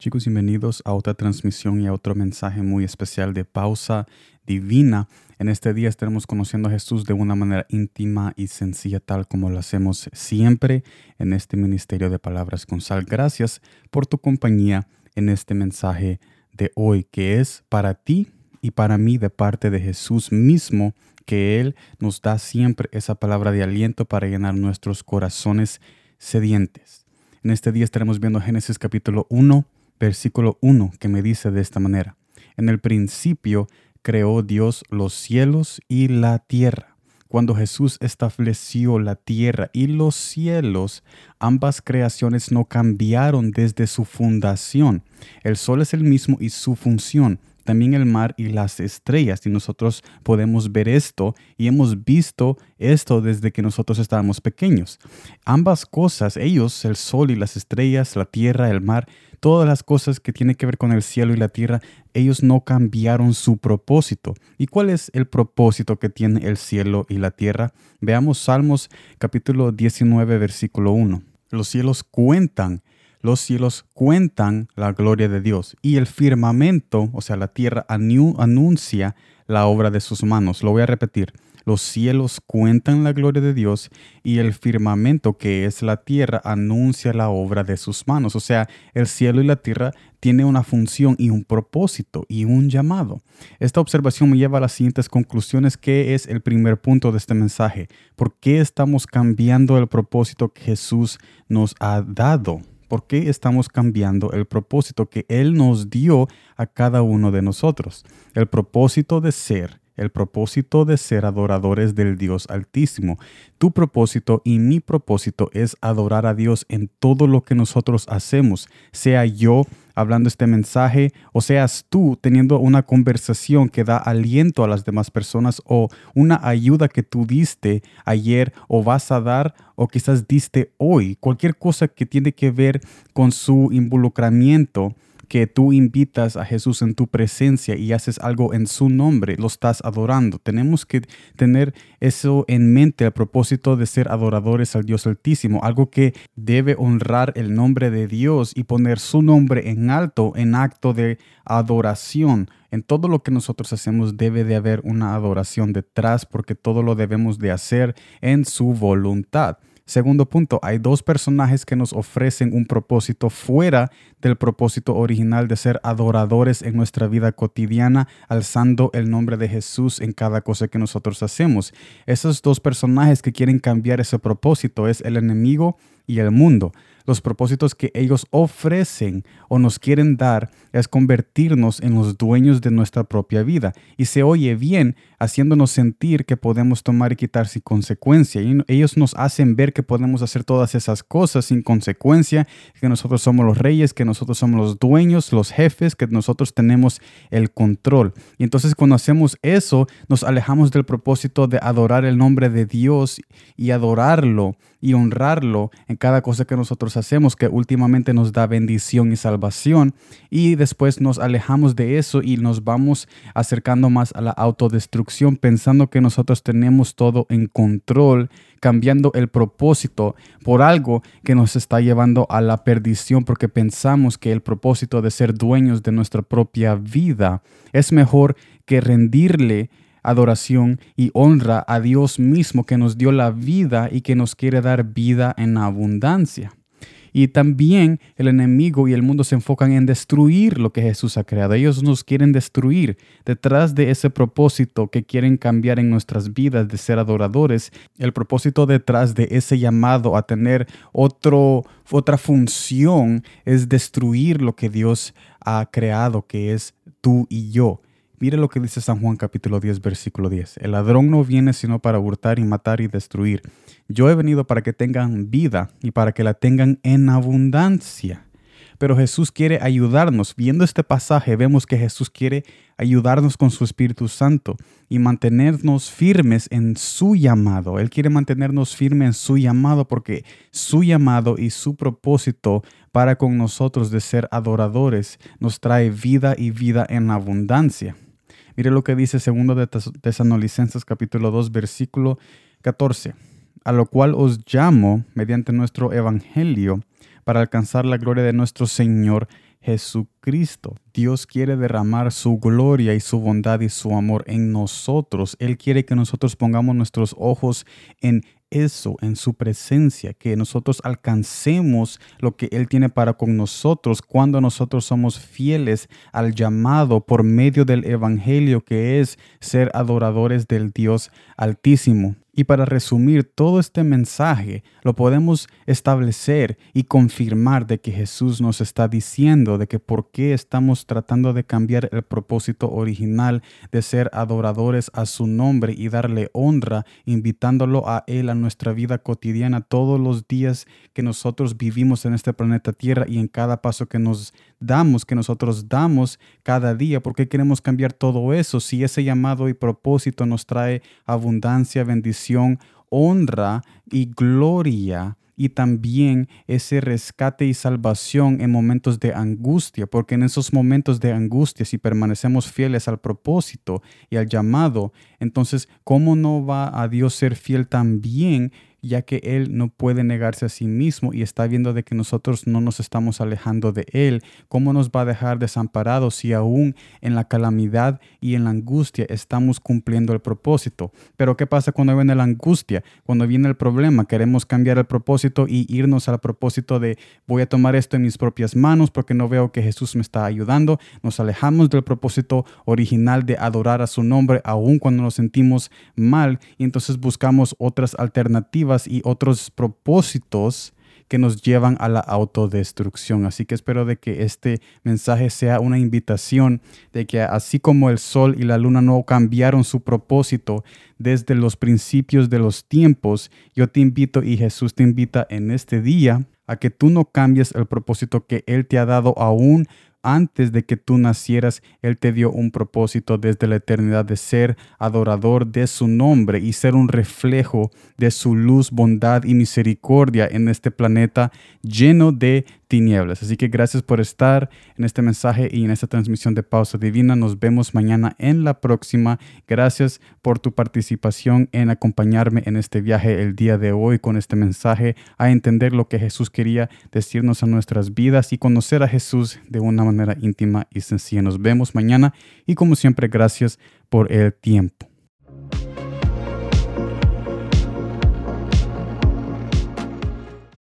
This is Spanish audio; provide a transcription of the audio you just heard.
Chicos, bienvenidos a otra transmisión y a otro mensaje muy especial de pausa divina. En este día estaremos conociendo a Jesús de una manera íntima y sencilla, tal como lo hacemos siempre en este ministerio de palabras con sal. Gracias por tu compañía en este mensaje de hoy, que es para ti y para mí de parte de Jesús mismo, que Él nos da siempre esa palabra de aliento para llenar nuestros corazones sedientes. En este día estaremos viendo Génesis capítulo 1 versículo 1 que me dice de esta manera, en el principio creó Dios los cielos y la tierra. Cuando Jesús estableció la tierra y los cielos, ambas creaciones no cambiaron desde su fundación. El sol es el mismo y su función, también el mar y las estrellas. Y nosotros podemos ver esto y hemos visto esto desde que nosotros estábamos pequeños. Ambas cosas, ellos, el sol y las estrellas, la tierra, el mar, todas las cosas que tienen que ver con el cielo y la tierra, ellos no cambiaron su propósito. ¿Y cuál es el propósito que tiene el cielo y la tierra? Veamos Salmos capítulo 19, versículo 1. Los cielos cuentan los cielos cuentan la gloria de Dios y el firmamento, o sea, la tierra, anuncia la obra de sus manos. Lo voy a repetir. Los cielos cuentan la gloria de Dios y el firmamento que es la tierra anuncia la obra de sus manos. O sea, el cielo y la tierra tienen una función y un propósito y un llamado. Esta observación me lleva a las siguientes conclusiones, que es el primer punto de este mensaje. ¿Por qué estamos cambiando el propósito que Jesús nos ha dado? ¿Por qué estamos cambiando el propósito que Él nos dio a cada uno de nosotros? El propósito de ser el propósito de ser adoradores del Dios Altísimo. Tu propósito y mi propósito es adorar a Dios en todo lo que nosotros hacemos, sea yo hablando este mensaje o seas tú teniendo una conversación que da aliento a las demás personas o una ayuda que tú diste ayer o vas a dar o quizás diste hoy, cualquier cosa que tiene que ver con su involucramiento que tú invitas a Jesús en tu presencia y haces algo en su nombre, lo estás adorando. Tenemos que tener eso en mente a propósito de ser adoradores al Dios Altísimo, algo que debe honrar el nombre de Dios y poner su nombre en alto en acto de adoración. En todo lo que nosotros hacemos debe de haber una adoración detrás porque todo lo debemos de hacer en su voluntad. Segundo punto, hay dos personajes que nos ofrecen un propósito fuera del propósito original de ser adoradores en nuestra vida cotidiana, alzando el nombre de Jesús en cada cosa que nosotros hacemos. Esos dos personajes que quieren cambiar ese propósito es el enemigo y el mundo. Los propósitos que ellos ofrecen o nos quieren dar es convertirnos en los dueños de nuestra propia vida. Y se oye bien haciéndonos sentir que podemos tomar y quitar sin consecuencia. Y ellos nos hacen ver que podemos hacer todas esas cosas sin consecuencia, que nosotros somos los reyes, que nosotros somos los dueños, los jefes, que nosotros tenemos el control. Y entonces cuando hacemos eso, nos alejamos del propósito de adorar el nombre de Dios y adorarlo y honrarlo en cada cosa que nosotros hacemos, que últimamente nos da bendición y salvación. Y después nos alejamos de eso y nos vamos acercando más a la autodestrucción, pensando que nosotros tenemos todo en control, cambiando el propósito por algo que nos está llevando a la perdición, porque pensamos que el propósito de ser dueños de nuestra propia vida es mejor que rendirle adoración y honra a Dios mismo que nos dio la vida y que nos quiere dar vida en abundancia. Y también el enemigo y el mundo se enfocan en destruir lo que Jesús ha creado. Ellos nos quieren destruir. Detrás de ese propósito que quieren cambiar en nuestras vidas de ser adoradores, el propósito detrás de ese llamado a tener otro, otra función es destruir lo que Dios ha creado, que es tú y yo. Mire lo que dice San Juan capítulo 10, versículo 10. El ladrón no viene sino para hurtar y matar y destruir. Yo he venido para que tengan vida y para que la tengan en abundancia. Pero Jesús quiere ayudarnos. Viendo este pasaje vemos que Jesús quiere ayudarnos con su Espíritu Santo y mantenernos firmes en su llamado. Él quiere mantenernos firmes en su llamado porque su llamado y su propósito para con nosotros de ser adoradores nos trae vida y vida en abundancia. Mire lo que dice segundo de Tesanolicenses capítulo 2 versículo 14, a lo cual os llamo mediante nuestro evangelio para alcanzar la gloria de nuestro Señor Jesucristo. Dios quiere derramar su gloria y su bondad y su amor en nosotros. Él quiere que nosotros pongamos nuestros ojos en eso, en su presencia, que nosotros alcancemos lo que Él tiene para con nosotros cuando nosotros somos fieles al llamado por medio del Evangelio que es ser adoradores del Dios Altísimo. Y para resumir todo este mensaje, lo podemos establecer y confirmar de que Jesús nos está diciendo de que por qué estamos tratando de cambiar el propósito original de ser adoradores a su nombre y darle honra, invitándolo a Él a nuestra vida cotidiana todos los días que nosotros vivimos en este planeta Tierra y en cada paso que nos damos, que nosotros damos cada día. ¿Por qué queremos cambiar todo eso si ese llamado y propósito nos trae abundancia, bendición? honra y gloria y también ese rescate y salvación en momentos de angustia, porque en esos momentos de angustia, si permanecemos fieles al propósito y al llamado, entonces, ¿cómo no va a Dios ser fiel también ya que Él no puede negarse a sí mismo y está viendo de que nosotros no nos estamos alejando de Él. ¿Cómo nos va a dejar desamparados si aún en la calamidad y en la angustia estamos cumpliendo el propósito? Pero ¿qué pasa cuando viene la angustia? Cuando viene el problema, queremos cambiar el propósito y irnos al propósito de voy a tomar esto en mis propias manos porque no veo que Jesús me está ayudando. Nos alejamos del propósito original de adorar a su nombre aún cuando nos sentimos mal y entonces buscamos otras alternativas y otros propósitos que nos llevan a la autodestrucción. Así que espero de que este mensaje sea una invitación de que así como el sol y la luna no cambiaron su propósito desde los principios de los tiempos, yo te invito y Jesús te invita en este día a que tú no cambies el propósito que Él te ha dado aún antes de que tú nacieras, Él te dio un propósito desde la eternidad de ser adorador de su nombre y ser un reflejo de su luz, bondad y misericordia en este planeta lleno de tinieblas. Así que gracias por estar en este mensaje y en esta transmisión de Pausa Divina. Nos vemos mañana en la próxima. Gracias por tu participación en acompañarme en este viaje el día de hoy con este mensaje a entender lo que Jesús quería decirnos a nuestras vidas y conocer a Jesús de una manera íntima y sencilla. Nos vemos mañana y como siempre gracias por el tiempo.